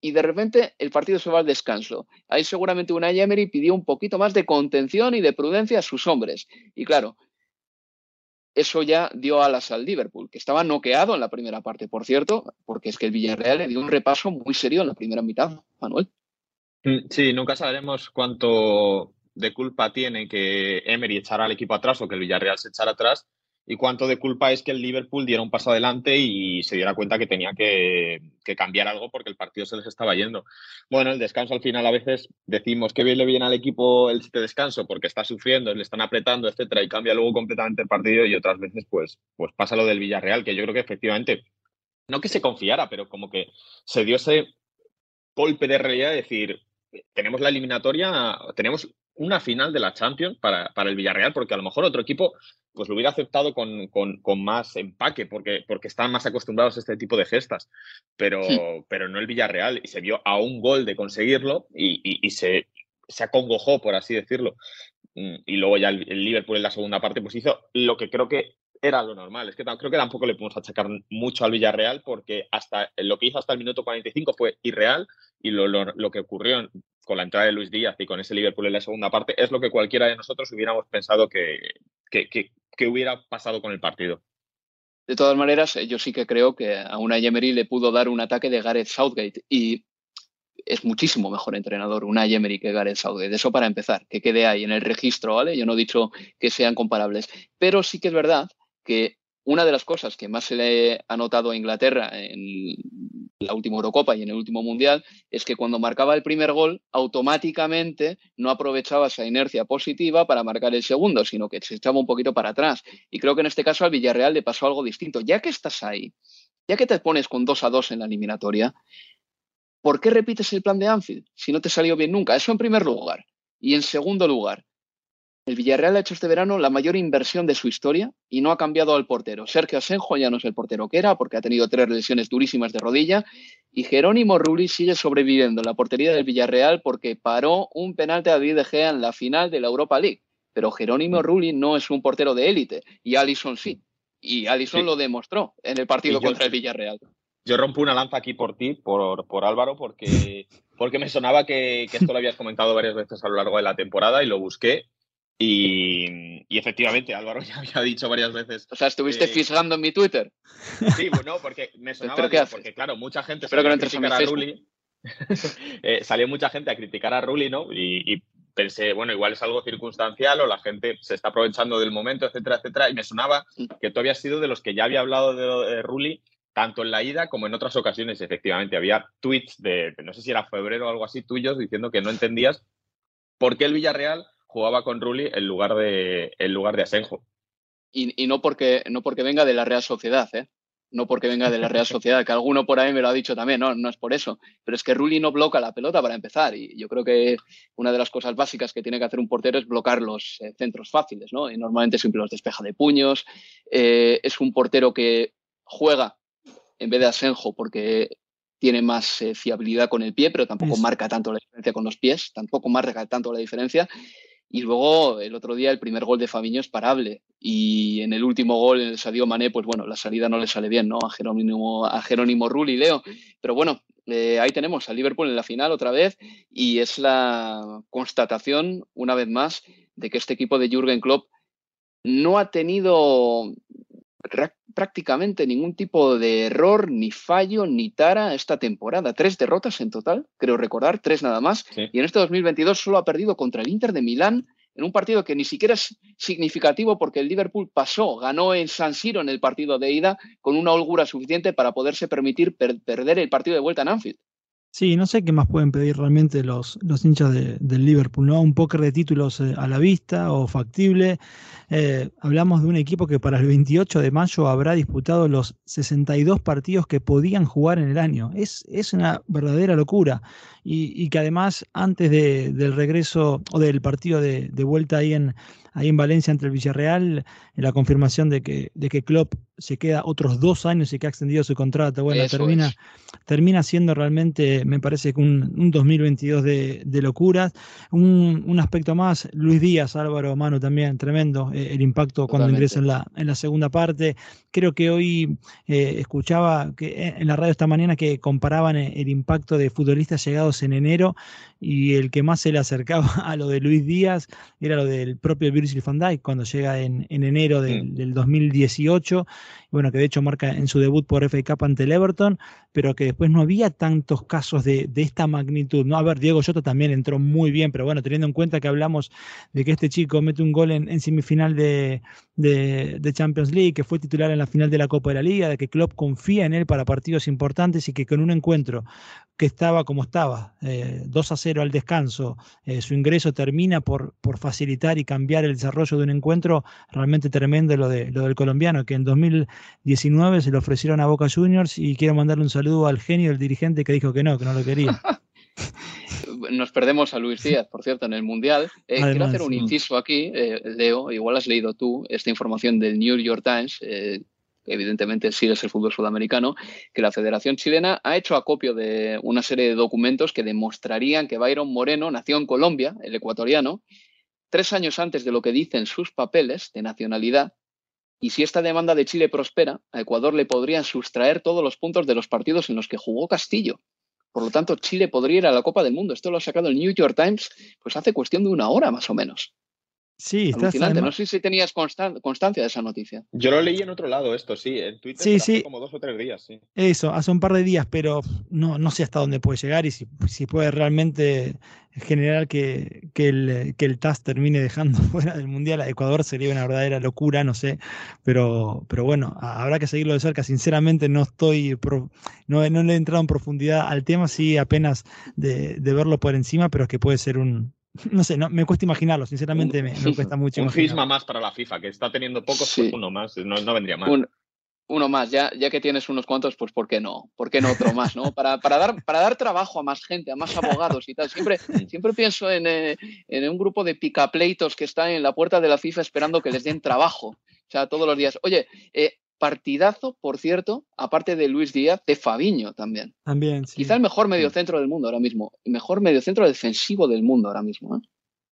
Speaker 2: y de repente el partido se va al descanso. Ahí seguramente una Emery pidió un poquito más de contención y de prudencia a sus hombres. Y claro, eso ya dio alas al Liverpool, que estaba noqueado en la primera parte, por cierto, porque es que el Villarreal le dio un repaso muy serio en la primera mitad, Manuel.
Speaker 6: Mm, sí, nunca sabremos cuánto de culpa tiene que Emery echara al equipo atrás o que el Villarreal se echara atrás y cuánto de culpa es que el Liverpool diera un paso adelante y se diera cuenta que tenía que, cambiar algo porque el partido se les estaba yendo. Bueno, el descanso al final a veces decimos que bien le viene al equipo el este descanso porque está sufriendo, le están apretando, etcétera, y cambia luego completamente el partido y otras veces pues, pues pasa lo del Villarreal, que yo creo que efectivamente, no que se confiara, pero como que se dio ese golpe de realidad de decir, tenemos la eliminatoria, tenemos una final de la Champions para, para, el Villarreal, porque a lo mejor otro equipo pues lo hubiera aceptado con, con, más empaque, porque, porque están más acostumbrados a este tipo de gestas, pero, pero no el Villarreal, y se vio a un gol de conseguirlo y, y, se, se acongojó, por así decirlo. Mm, y luego ya el, Liverpool en la segunda parte pues hizo lo que creo que era lo normal. Es que creo que tampoco le podemos achacar mucho al Villarreal porque hasta lo que hizo hasta el minuto 45 fue irreal y lo, lo, que ocurrió con la entrada de Luis Díaz y con ese Liverpool en la segunda parte es lo que cualquiera de nosotros hubiéramos pensado que, que, hubiera pasado con el partido.
Speaker 2: De todas maneras, yo sí que creo que a una Emery le pudo dar un ataque de Gareth Southgate y es muchísimo mejor entrenador una Emery que Gareth Southgate. Eso para empezar, que quede ahí en el registro, ¿vale? Yo no he dicho que sean comparables, pero sí que es verdad que una de las cosas que más se le ha notado a Inglaterra en la última Eurocopa y en el último Mundial es que cuando marcaba el primer gol, automáticamente no aprovechaba esa inercia positiva para marcar el segundo, sino que se echaba un poquito para atrás. Y creo que en este caso al Villarreal le pasó algo distinto. Ya que estás ahí, ya que te pones con 2 a 2 en la eliminatoria, ¿por qué repites el plan de Anfield si no te salió bien nunca? Eso en primer lugar. Y en segundo lugar, el Villarreal ha hecho este verano la mayor inversión de su historia y no ha cambiado al portero. Sergio Asenjo ya no es el portero que era porque ha tenido tres lesiones durísimas de rodilla y Jerónimo Rulli sigue sobreviviendo en la portería del Villarreal porque paró un penalti a David De Gea en la final de la Europa League. Pero Jerónimo Rulli no es un portero de élite y Allison sí. Y Allison lo demostró en el partido contra el Villarreal.
Speaker 6: Yo rompo una lanza aquí por ti, por, por Álvaro, porque, porque me sonaba que, que esto lo habías comentado varias veces a lo largo de la temporada y lo busqué y, efectivamente, Álvaro ya había dicho varias veces.
Speaker 2: O sea, estuviste fisgando en mi Twitter.
Speaker 6: Sí, bueno, porque me sonaba. porque, claro, mucha gente
Speaker 2: Espero que no a, a Rulli.
Speaker 6: Eh, salió mucha gente a criticar a Rulli, ¿no? Y, pensé, bueno, igual es algo circunstancial o la gente se está aprovechando del momento, etcétera, etcétera. Y me sonaba mm. que tú habías sido de los que ya había hablado de, de Rulli tanto en la ida como en otras ocasiones, efectivamente. Había tweets de, no sé si era febrero o algo así, tuyos, diciendo que no entendías por qué el Villarreal jugaba con Rulli en lugar de, en lugar de Asenjo.
Speaker 2: Y, no, porque, no porque venga de la Real Sociedad, ¿eh? No porque venga de la Real Sociedad, que alguno por ahí me lo ha dicho también, no, no es por eso. Pero es que Rulli no bloca la pelota para empezar. Y yo creo que una de las cosas básicas que tiene que hacer un portero es bloquear los eh, centros fáciles, ¿no? Y normalmente siempre los despeja de puños. Eh, es un portero que juega en vez de Asenjo porque tiene más eh, fiabilidad con el pie, pero tampoco marca tanto la diferencia con los pies, tampoco marca tanto la diferencia. Y luego el otro día el primer gol de Fabiño es parable. Y en el último gol, en el Sadio Mané, pues bueno, la salida no le sale bien, ¿no? A Jerónimo, a Jerónimo Rulli, Leo. Pero bueno, eh, ahí tenemos a Liverpool en la final otra vez. Y es la constatación, una vez más, de que este equipo de Jürgen Klopp no ha tenido prácticamente ningún tipo de error, ni fallo, ni tara esta temporada. Tres derrotas en total, creo recordar, tres nada más. Y en este 2022 solo ha perdido contra el Inter de Milán en un partido que ni siquiera es significativo porque el Liverpool pasó, ganó en San Siro en el partido de ida con una holgura suficiente para poderse permitir perder el partido de vuelta en Anfield.
Speaker 5: Sí, no sé qué más pueden pedir realmente los, los hinchas del Liverpool, ¿no? Un póker de títulos eh, a la vista o factible. Eh, hablamos de un equipo que para el 28 de mayo habrá disputado los 62 partidos que podían jugar en el año. Es, es una verdadera locura. Y, que además, antes del regreso o del partido de, de vuelta ahí en, ahí en Valencia entre el Villarreal, la confirmación de que, de que Klopp se queda otros dos años y que ha extendido su contrato. Bueno, termina, termina siendo realmente, me parece, un, un 2022 de, de locuras. Un, un, aspecto más, Luis Díaz, Álvaro Mano también, tremendo eh, el impacto cuando ingresa en la, en la segunda parte. Creo que hoy eh, escuchaba que eh, en la radio esta mañana que comparaban el impacto de futbolistas llegados en enero y el que más se le acercaba a lo de Luis Díaz era lo del propio Virgil van Dijk cuando llega en, en enero del, del 2018 bueno, que de hecho marca en su debut por FA Cup ante el Everton, pero que después no había tantos casos de, esta magnitud. ¿no? A ver, Diego Jota también entró muy bien, pero bueno, teniendo en cuenta que hablamos de que este chico mete un gol en, semifinal de, Champions League, que fue titular en la final de la Copa de la Liga, de que Klopp confía en él para partidos importantes y que con un encuentro que estaba como estaba, 2 eh, a 0 al descanso, eh, su ingreso termina por, por facilitar y cambiar el desarrollo de un encuentro realmente tremendo lo, de, lo del colombiano, que en 2000 19 se lo ofrecieron a Boca Juniors y quiero mandarle un saludo al genio del dirigente que dijo que no, que no lo quería.
Speaker 2: Nos perdemos a Luis Díaz, por cierto, en el Mundial. Eh, quiero hacer un inciso aquí, eh, Leo, igual has leído tú esta información del New York Times, eh, evidentemente sigues el fútbol sudamericano, que la Federación Chilena ha hecho acopio de una serie de documentos que demostrarían que Byron Moreno nació en Colombia, el ecuatoriano, tres años antes de lo que dicen sus papeles de nacionalidad, y si esta demanda de Chile prospera, a Ecuador le podrían sustraer todos los puntos de los partidos en los que jugó Castillo. Por lo tanto, Chile podría ir a la Copa del Mundo. Esto lo ha sacado el New York Times pues hace cuestión de una hora más o menos.
Speaker 5: Sí,
Speaker 2: está Alucinante. No sé si tenías constancia de esa noticia.
Speaker 6: Yo lo leí en otro lado, esto sí, en Twitter
Speaker 5: sí, sí.
Speaker 6: como dos o tres días, sí.
Speaker 5: Eso, hace un par de días, pero no, no sé hasta dónde puede llegar y si, si puede realmente generar que, que, el, que el TAS termine dejando fuera del Mundial a Ecuador sería una verdadera locura, no sé, pero, pero bueno, habrá que seguirlo de cerca. Sinceramente no estoy, no, no le he entrado en profundidad al tema, sí apenas de, de verlo por encima, pero es que puede ser un, no sé, no, me cuesta imaginarlo, sinceramente me, cuesta mucho.
Speaker 6: Un fisma más para la FIFA, que está teniendo pocos, pues uno más, no, vendría mal.
Speaker 2: uno más, ya, ya que tienes unos cuantos, pues ¿por qué no? ¿Por qué no otro más? ¿no? Para, para, dar, para dar trabajo a más gente, a más abogados y tal. Siempre, siempre pienso en, eh, en un grupo de picapleitos que están en la puerta de la FIFA esperando que les den trabajo. O sea, todos los días. Oye, eh, partidazo, por cierto, aparte de Luis Díaz, de Fabiño también.
Speaker 5: También, sí.
Speaker 2: Quizá el mejor mediocentro del mundo ahora mismo. El mejor mediocentro defensivo del mundo ahora mismo. ¿eh?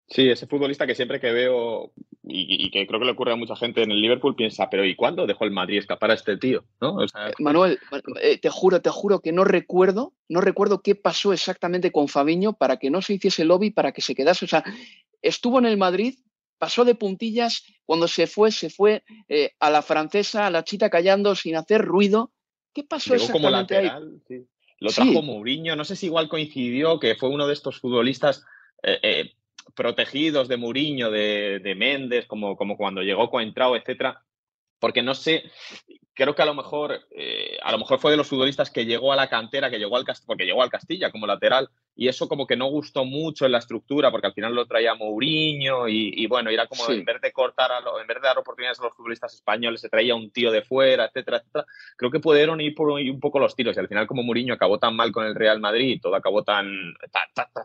Speaker 6: Sí, ese futbolista que siempre que veo y, que creo que le ocurre a mucha gente en el Liverpool piensa, pero ¿y cuándo dejó el Madrid escapar a este tío? ¿No?
Speaker 2: Eh, Manuel, eh, te juro, te juro que no recuerdo, no recuerdo qué pasó exactamente con Fabiño para que no se hiciese lobby, para que se quedase. O sea, estuvo en el Madrid, pasó de puntillas, cuando se fue, se fue eh, a la francesa, a la chita callando sin hacer ruido. ¿Qué pasó
Speaker 6: Llegó como lateral, Sí. Lo trajo Mourinho, no sé si igual coincidió que fue uno de estos futbolistas eh, eh, protegidos de Mourinho, de, de Méndez, como, como cuando llegó Coentrao, etcétera, porque no sé, creo que a lo mejor, eh, a lo mejor fue de los futbolistas que llegó a la cantera, que llegó al porque llegó al Castilla como lateral, y eso como que no gustó mucho en la estructura, porque al final lo traía Mourinho, y, bueno, era como en vez de cortar, a en vez de dar oportunidades a los futbolistas españoles, se traía un tío de fuera, etcétera, etcétera. Creo que pudieron ir por un poco los tiros, y al final como Mourinho acabó tan mal con el Real Madrid, todo acabó tan,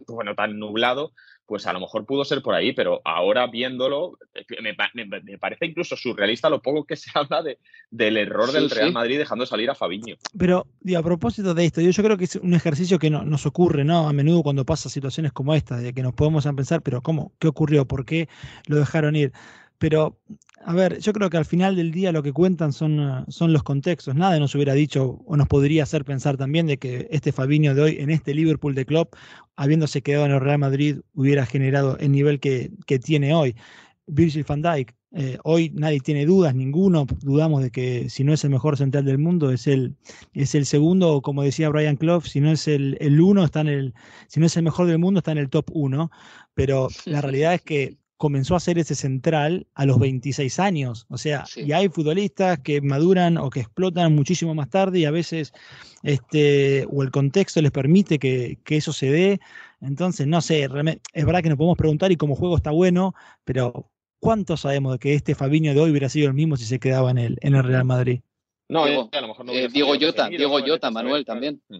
Speaker 6: bueno, tan nublado, pues a lo mejor pudo ser por ahí, pero ahora viéndolo, me, parece incluso surrealista lo poco que se habla de, del error del Real Madrid dejando salir a Fabiño.
Speaker 5: Pero, a propósito de esto, yo, yo creo que es un ejercicio que no, nos ocurre, ¿no? A menudo cuando pasa situaciones como esta, de que nos podemos pensar, pero ¿cómo? ¿Qué ocurrió? ¿Por qué lo dejaron ir? Pero, a ver, yo creo que al final del día lo que cuentan son, ah, son los contextos. Nada nos hubiera dicho o nos podría hacer pensar también de que este Fabinho de hoy en este Liverpool de club, habiéndose quedado en el Real Madrid, hubiera generado el nivel que, tiene hoy. Virgil van Dijk, eh, hoy nadie tiene dudas, ninguno, dudamos de que si no es el mejor central del mundo, es el, es el segundo, o como decía Brian Clough, si no es el, el uno, está en el, si no es el mejor del mundo, está en el top uno. Pero la realidad es que comenzó a ser ese central a los 26 años. O sea, y hay futbolistas que maduran o que explotan muchísimo más tarde y a veces este, o el contexto les permite que, eso se dé. Entonces, no sé, es verdad que nos podemos preguntar y como juego está bueno, pero ¿cuánto sabemos de que este Fabiño de hoy hubiera sido el mismo si se quedaba en el, en el Real Madrid?
Speaker 2: No, Diego, a lo mejor no eh, Diego Jota, Diego Jota, Manuel también. Mm.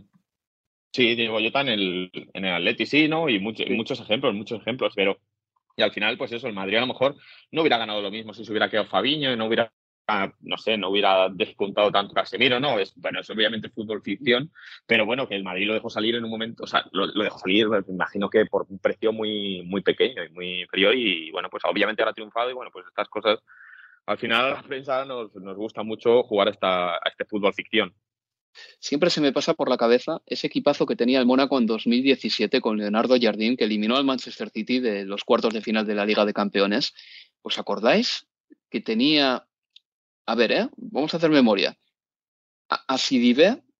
Speaker 6: Sí, Diego Jota en el, en el Atleti, sí, ¿no? Y muchos, muchos ejemplos, muchos ejemplos, pero y al final, pues eso, el Madrid a lo mejor no hubiera ganado lo mismo si se hubiera quedado Fabiño y no hubiera, no sé, no hubiera despuntado tanto Casemiro, ¿no? Es, bueno, es obviamente fútbol ficción, pero bueno, que el Madrid lo dejó salir en un momento, o sea, lo, dejó salir, me imagino que por un precio muy, muy pequeño y muy frío y bueno, pues obviamente ahora ha triunfado y bueno, pues estas cosas, al final a la prensa nos, nos gusta mucho jugar esta, a este fútbol ficción.
Speaker 2: Siempre se me pasa por la cabeza ese equipazo que tenía el Mónaco en 2017 con Leonardo Jardín, que eliminó al Manchester City de los cuartos de final de la Liga de Campeones. ¿Os acordáis? Que tenía. A ver, ¿eh? Vamos a hacer memoria. A, a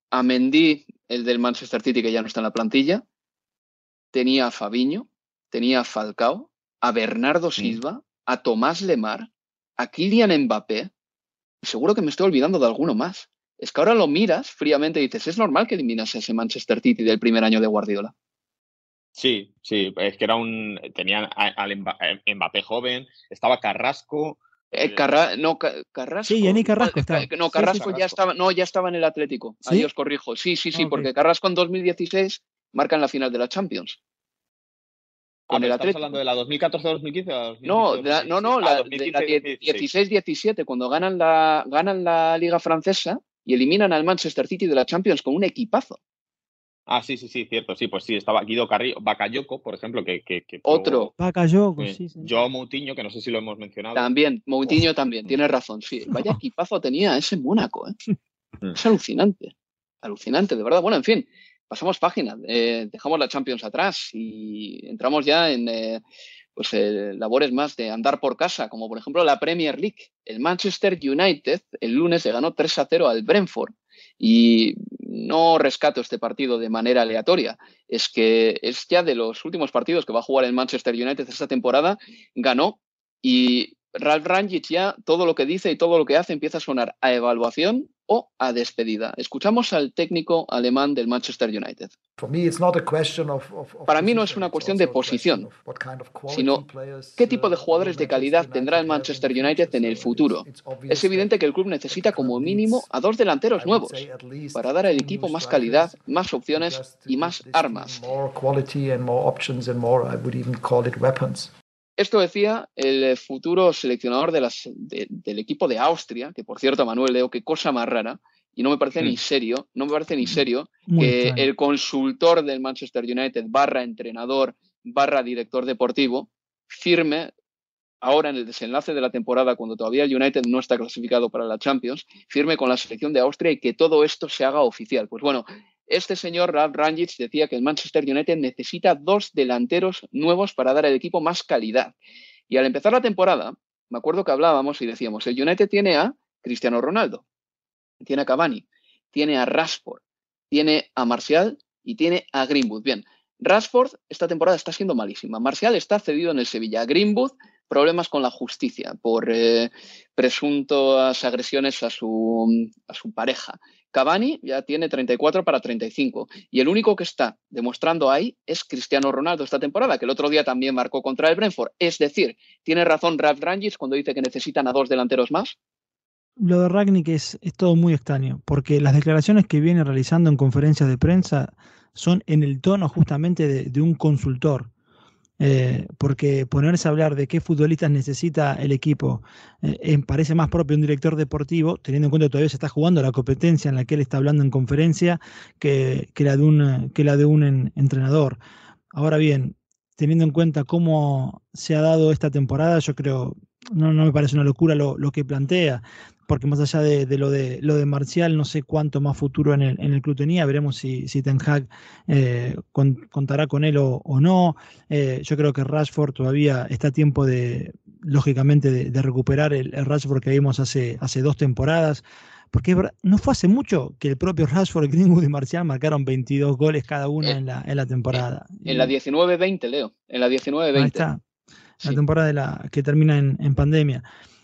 Speaker 2: a Mendy, el del Manchester City, que ya no está en la plantilla. Tenía a Fabiño, tenía a Falcao, a Bernardo Silva, a Tomás Lemar, a Kylian Mbappé. Seguro que me estoy olvidando de alguno más es que ahora lo miras fríamente y dices, es normal que eliminase ese Manchester City del primer año de Guardiola.
Speaker 6: Sí, sí, es que era un. Tenían al eh, Mbappé joven, estaba Carrasco.
Speaker 2: Eh, no, Carrasco.
Speaker 5: Sí, Yanni Carrasco
Speaker 2: está. No, Carrasco, ya estaba, no, ya estaba en el Atlético. Ahí os corrijo. Sí, sí, sí, porque Carrasco en 2016 marca en la final de la Champions.
Speaker 6: Ah, con el Atlético. hablando de la 2014-2015?
Speaker 2: No, no, no, la, 16-17, cuando ganan la, ganan la Liga Francesa y eliminan al Manchester City de la Champions con un equipazo.
Speaker 6: Ah, sí, sí, sí, cierto. Sí, pues sí, estaba Guido Carrillo, Bakayoko, por ejemplo, que. que,
Speaker 2: Otro.
Speaker 5: Bakayoko, sí, sí.
Speaker 6: Yo Moutinho, que no sé si lo hemos mencionado.
Speaker 2: También, Moutinho también, tiene razón, sí. Vaya equipazo tenía ese Mónaco, ¿eh? Mm. Es alucinante. Alucinante, de verdad. Bueno, en fin, pasamos página. Eh, dejamos la Champions atrás y entramos ya en. Eh, pues eh, labores más de andar por casa, como por ejemplo la Premier League. El Manchester United el lunes le ganó 3 a 0 al Brentford y no rescato este partido de manera aleatoria. Es que es ya de los últimos partidos que va a jugar el Manchester United esta temporada, ganó y Ralph Rangnick ya todo lo que dice y todo lo que hace empieza a sonar a evaluación o a despedida. Escuchamos al técnico alemán del Manchester United. Para mí no es una cuestión de posición, sino qué tipo de jugadores de calidad tendrá el Manchester United en el futuro. Es evidente que el club necesita como mínimo a dos delanteros nuevos para dar al equipo más calidad, más opciones y más armas. Esto decía el futuro seleccionador del equipo de Austria, que por cierto, Manuel Leo, qué cosa más rara, y no me parece ni mm. serio, no me parece ni mm. serio que el consultor del Manchester United, barra entrenador, barra director deportivo, firme ahora en el desenlace de la temporada, cuando todavía el United no está clasificado para la Champions, firme con la selección de Austria y que todo esto se haga oficial. Pues bueno, este señor Ralph Rangic decía que el Manchester United necesita dos delanteros nuevos para dar al equipo más calidad. Y al empezar la temporada, me acuerdo que hablábamos y decíamos, el United tiene a Cristiano Ronaldo, tiene a Cavani, tiene a Rashford, tiene a Marcial y tiene a Greenwood. Bien, Rashford esta temporada está siendo malísima. Marcial está cedido en el Sevilla. Greenwood, problemas con la justicia por eh, presuntas agresiones a su, a su pareja. Cavani ya tiene 34 para 35 y el único que está demostrando ahí es Cristiano Ronaldo esta temporada, que el otro día también marcó contra el Brentford. Es decir, ¿tiene razón Ralf Rangis cuando dice que necesitan a dos delanteros más?
Speaker 5: Lo de Ragnick es, es todo muy extraño, porque las declaraciones que viene realizando en conferencias de prensa son en el tono justamente de, un consultor. Eh, porque ponerse a hablar de qué futbolistas necesita el equipo eh, parece más propio un director deportivo, teniendo en cuenta que todavía se está jugando la competencia en la que él está hablando en conferencia, que, que la, de un, que la de un entrenador. Ahora bien, teniendo en cuenta cómo se ha dado esta temporada, yo creo, no, no me parece una locura lo, lo que plantea porque más allá de, lo de lo de Marcial, no sé cuánto más futuro en el, en el club tenía, veremos si, si Ten Hag eh, contará con él o, no. Eh, yo creo que Rashford todavía está a tiempo de, lógicamente, de, recuperar el, Rashford que vimos hace, hace dos temporadas. Porque no fue hace mucho que el propio Rashford, Greenwood y Marcial marcaron 22 goles cada uno en, la, en la temporada.
Speaker 2: En, la 19-20, Leo. En la 19-20. Ahí está.
Speaker 5: La temporada de la, que termina en, en pandemia.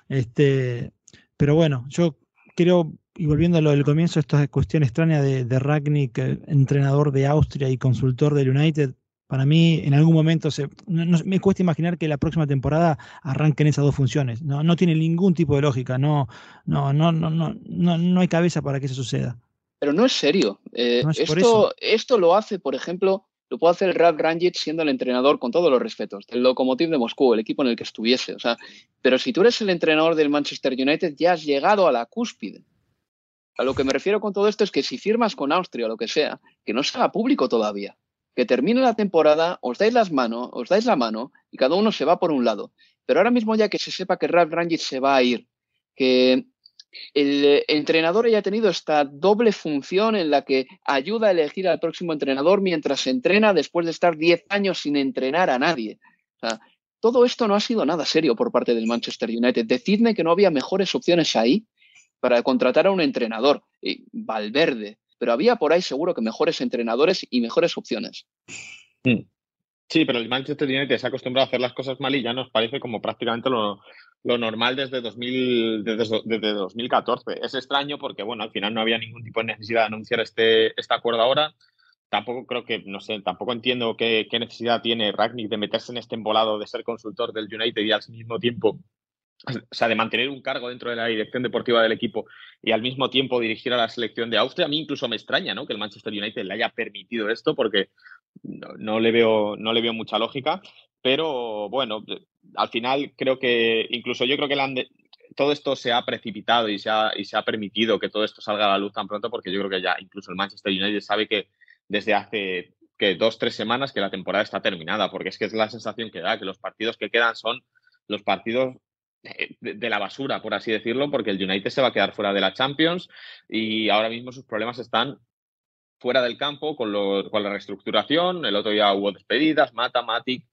Speaker 5: Este, pero bueno, yo creo, y volviendo a lo del comienzo, esta cuestión extraña de, de Ragnick, entrenador de Austria y consultor del United, para mí en algún momento se, me cuesta imaginar que la próxima temporada arranquen esas dos funciones. No, no tiene ningún tipo de lógica, no, no, no, no, no, no, hay cabeza para que eso suceda.
Speaker 2: Pero no es serio. Eh, esto, esto lo hace, por ejemplo, lo puede hacer el Ralf Rangic siendo el entrenador, con todos los respetos, del Lokomotiv de Moscú, el equipo en el que estuviese. O sea, pero si tú eres el entrenador del Manchester United, ya has llegado a la cúspide. A lo que me refiero con todo esto es que si firmas con Austria o lo que sea, que no sea público todavía. Que termine la temporada, os dais las manos, os dais la mano y cada uno se va por un lado. Pero ahora mismo ya que se sepa que Ralf Rangic se va a ir, que el, entrenador haya tenido esta doble función en la que ayuda a elegir al próximo entrenador mientras se entrena después de estar 10 años sin entrenar a nadie. todo esto no ha sido nada serio por parte del Manchester United. Decidme que no había mejores opciones ahí para contratar a un entrenador, Valverde, pero había por ahí seguro que mejores entrenadores y mejores opciones.
Speaker 6: Mm. Sí, pero el Manchester United se ha acostumbrado a hacer las cosas mal y ya nos parece como prácticamente lo, lo normal desde, 2000, desde, desde, 2014. Es extraño porque, bueno, al final no había ningún tipo de necesidad de anunciar este, este acuerdo ahora. Tampoco creo que, no sé, tampoco entiendo qué, qué necesidad tiene Ragnick de meterse en este embolado de ser consultor del United y al mismo tiempo o sea, de mantener un cargo dentro de la dirección deportiva del equipo y al mismo tiempo dirigir a la selección de Austria, a mí incluso me extraña ¿no? que el Manchester United le haya permitido esto porque no, le, veo, no le veo mucha lógica. Pero bueno, al final creo que incluso yo creo que todo esto se ha precipitado y se ha, y se ha permitido que todo esto salga a la luz tan pronto porque yo creo que ya incluso el Manchester United sabe que desde hace que dos, tres semanas que la temporada está terminada, porque es que es la sensación que da, que los partidos que quedan son los partidos de, la basura, por así decirlo, porque el United se va a quedar fuera de la Champions y ahora mismo sus problemas están fuera del campo con, con la reestructuración. El otro día hubo despedidas, Mata, Matic,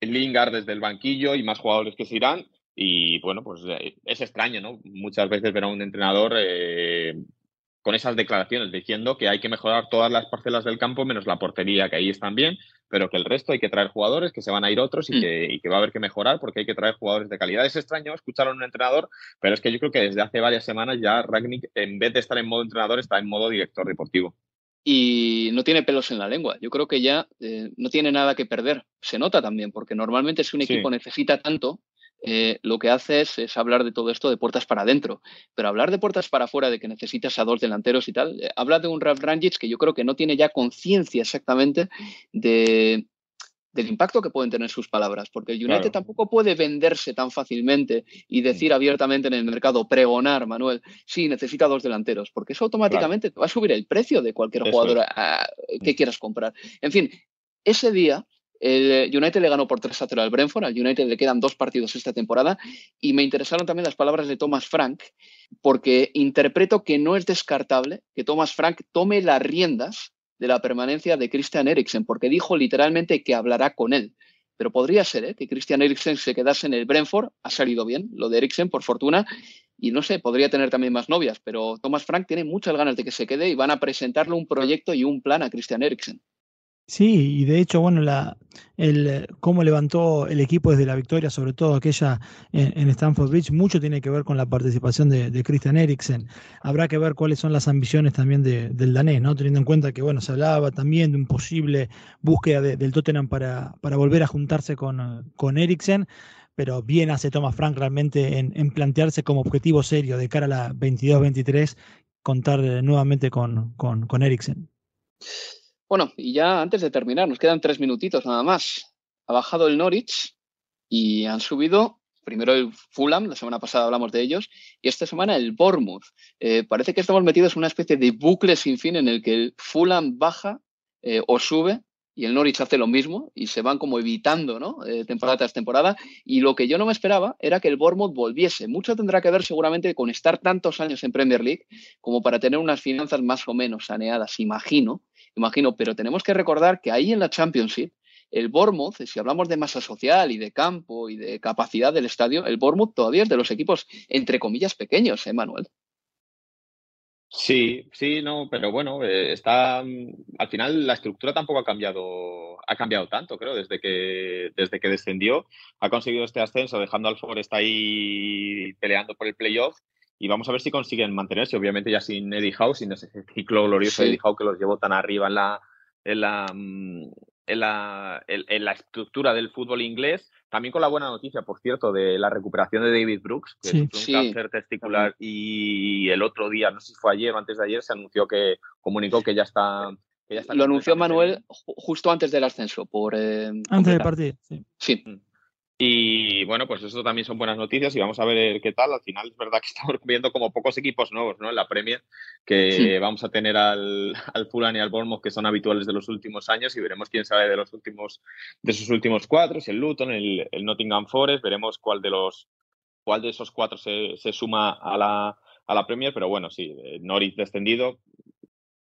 Speaker 6: Lingard desde el banquillo y más jugadores que se irán. Y bueno, pues eh, es extraño, ¿no? Muchas veces ver a un entrenador eh, con esas declaraciones diciendo que hay que mejorar todas las parcelas del campo menos la portería, que ahí están bien, pero que el resto hay que traer jugadores, que se van a ir otros y, mm. que, y que va a haber que mejorar porque hay que traer jugadores de calidad. Es extraño escuchar a un entrenador, pero es que yo creo que desde hace varias semanas ya Ragnick, en vez de estar en modo entrenador, está en modo director deportivo
Speaker 2: y no tiene pelos en la lengua. Yo creo que ya eh, no tiene nada que perder. Se nota también, porque normalmente si un equipo necesita tanto, eh, lo que hace es, hablar de todo esto de puertas para adentro. Pero hablar de puertas para afuera, de que necesitas a dos delanteros y tal, eh, habla de un Ralf Rangic que yo creo que no tiene ya conciencia exactamente de, del impacto que pueden tener sus palabras, porque el United tampoco puede venderse tan fácilmente y decir abiertamente en el mercado, pregonar, Manuel, sí, necesita dos delanteros, porque eso automáticamente va a subir el precio de cualquier jugador que quieras comprar. En fin, ese día el United le ganó por 3 a 0 al Brentford, al United le quedan dos partidos esta temporada y me interesaron también las palabras de Thomas Frank, porque interpreto que no es descartable que Thomas Frank tome las riendas de la permanencia de Christian Eriksen, porque dijo literalmente que hablará con él. Pero podría ser ¿eh? que Christian Eriksen se quedase en el Brentford, ha salido bien lo de Eriksen, por fortuna, y no sé, podría tener también más novias, pero Thomas Frank tiene muchas ganas de que se quede y van a presentarle un proyecto y un plan a Christian Eriksen.
Speaker 5: Sí, y de hecho, bueno, la, el, cómo levantó el equipo desde la victoria, sobre todo aquella en, Stanford Bridge, mucho tiene que ver con la participación de, Christian Eriksen. Habrá que ver cuáles son las ambiciones también del danés, ¿no? Teniendo en cuenta que, bueno, se hablaba también de un posible búsqueda del Tottenham para, para volver a juntarse con, con Eriksen, pero bien hace Thomas Frank realmente en, plantearse como objetivo serio de cara a la 22-23 contar nuevamente con, con, con Eriksen.
Speaker 2: Bueno, y ya antes de terminar, nos quedan tres minutitos nada más. ha bajado el Norwich y han subido primero el Fulham, la semana pasada hablamos de ellos, y esta semana el Bournemouth. Eh, parece que estamos metidos en una especie de bucle sin fin en el que el Fulham baja eh, o sube y el Norwich hace lo mismo y se van como evitando ¿no? Eh, temporada tras temporada. Y lo que yo no me esperaba era que el Bournemouth volviese. Mucho tendrá que ver seguramente con estar tantos años en Premier League como para tener unas finanzas más o menos saneadas, imagino, imagino, pero tenemos que recordar que ahí en la Championship el Bournemouth, si hablamos de masa social y de campo y de capacidad del estadio, el Bournemouth todavía es de los equipos, entre comillas, pequeños, ¿eh, Manuel?
Speaker 6: Sí, sí, no, pero bueno, eh, está mm, al final la estructura tampoco ha cambiado, ha cambiado tanto, creo, desde que desde que descendió, ha conseguido este ascenso, dejando al Forest ahí peleando por el playoff y vamos a ver si consiguen mantenerse, obviamente ya sin Eddie Howe, sin ese ciclo glorioso de Eddie Howe que los llevó tan arriba en la en la mm, en la, en, la estructura del fútbol inglés, también con la buena noticia, por cierto, de la recuperación de David Brooks, que sí. un cáncer testicular y el otro día, no sé si fue ayer o antes de ayer, se anunció que comunicó que ya está. Que ya está
Speaker 2: Lo anunció Manuel justo antes del ascenso, por. Eh,
Speaker 5: antes del partido, sí.
Speaker 2: Sí.
Speaker 6: Y bueno, pues eso también son buenas noticias y vamos a ver qué tal. Al final es verdad que estamos viendo como pocos equipos nuevos ¿no? en la Premier, que vamos a tener al, al Fulham y al Bournemouth que son habituales de los últimos años y veremos quién sabe de los últimos, de sus últimos cuatro, si el Luton, el, el Nottingham Forest, veremos cuál de los cuál de esos cuatro se, se suma a la, a la Premier, pero bueno, sí, Norwich descendido,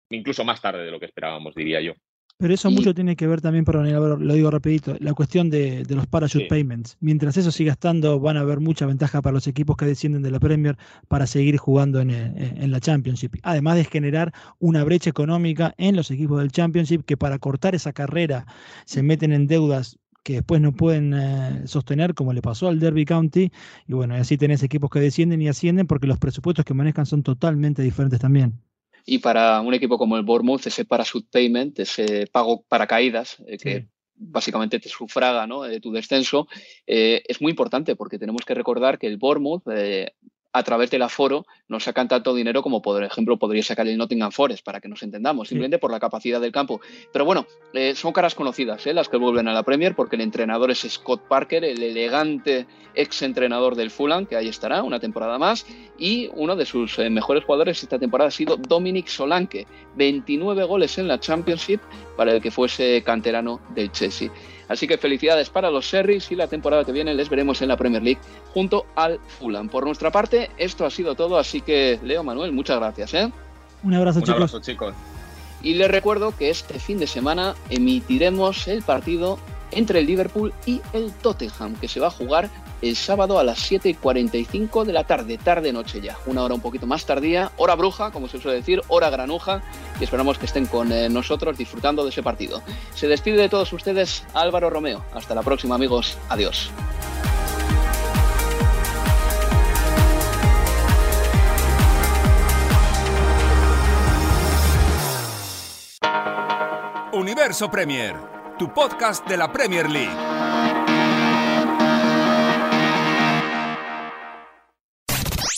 Speaker 6: incluso más tarde de lo que esperábamos, diría yo.
Speaker 5: Pero eso mucho tiene que ver también, perdón, lo digo rapidito, la cuestión de, los parachute payments. Mientras eso siga estando, van a haber mucha ventaja para los equipos que descienden de la Premier para seguir jugando en, en, la Championship. Además de generar una brecha económica en los equipos del Championship que para cortar esa carrera se meten en deudas que después no pueden eh, sostener, como le pasó al Derby County. Y bueno, así tenés equipos que descienden y ascienden porque los presupuestos que manejan son totalmente diferentes también.
Speaker 2: Y para un equipo como el Bournemouth, ese parachute payment, ese pago para caídas, eh, que básicamente te sufraga ¿no? de tu descenso, eh, es muy importante porque tenemos que recordar que el Bournemouth eh, a través del aforo no sacan tanto dinero como, por ejemplo, podría sacar el Nottingham Forest, para que nos entendamos, simplemente por la capacidad del campo. Pero bueno, eh, son caras conocidas ¿eh? las que vuelven a la Premier, porque el entrenador es Scott Parker, el elegante ex entrenador del Fulham, que ahí estará una temporada más, y uno de sus eh, mejores jugadores esta temporada ha sido Dominic Solanke, 29 goles en la Championship para el que fuese canterano del Chelsea. Así que felicidades para los Serris y la temporada que viene les veremos en la Premier League junto al Fulham. Por nuestra parte, esto ha sido todo, así que Leo Manuel, muchas gracias. ¿eh?
Speaker 5: Un abrazo,
Speaker 6: Un
Speaker 5: chicos.
Speaker 6: abrazo, chicos.
Speaker 2: Y les recuerdo que este fin de semana emitiremos el partido entre el Liverpool y el Tottenham, que se va a jugar el sábado a las 7 y 45 de la tarde, tarde-noche ya. Una hora un poquito más tardía, hora bruja, como se suele decir, hora granuja, y esperamos que estén con eh, nosotros disfrutando de ese partido. Se despide de todos ustedes Álvaro Romeo. Hasta la próxima, amigos. Adiós.
Speaker 8: Universo Premier, tu podcast de la Premier League.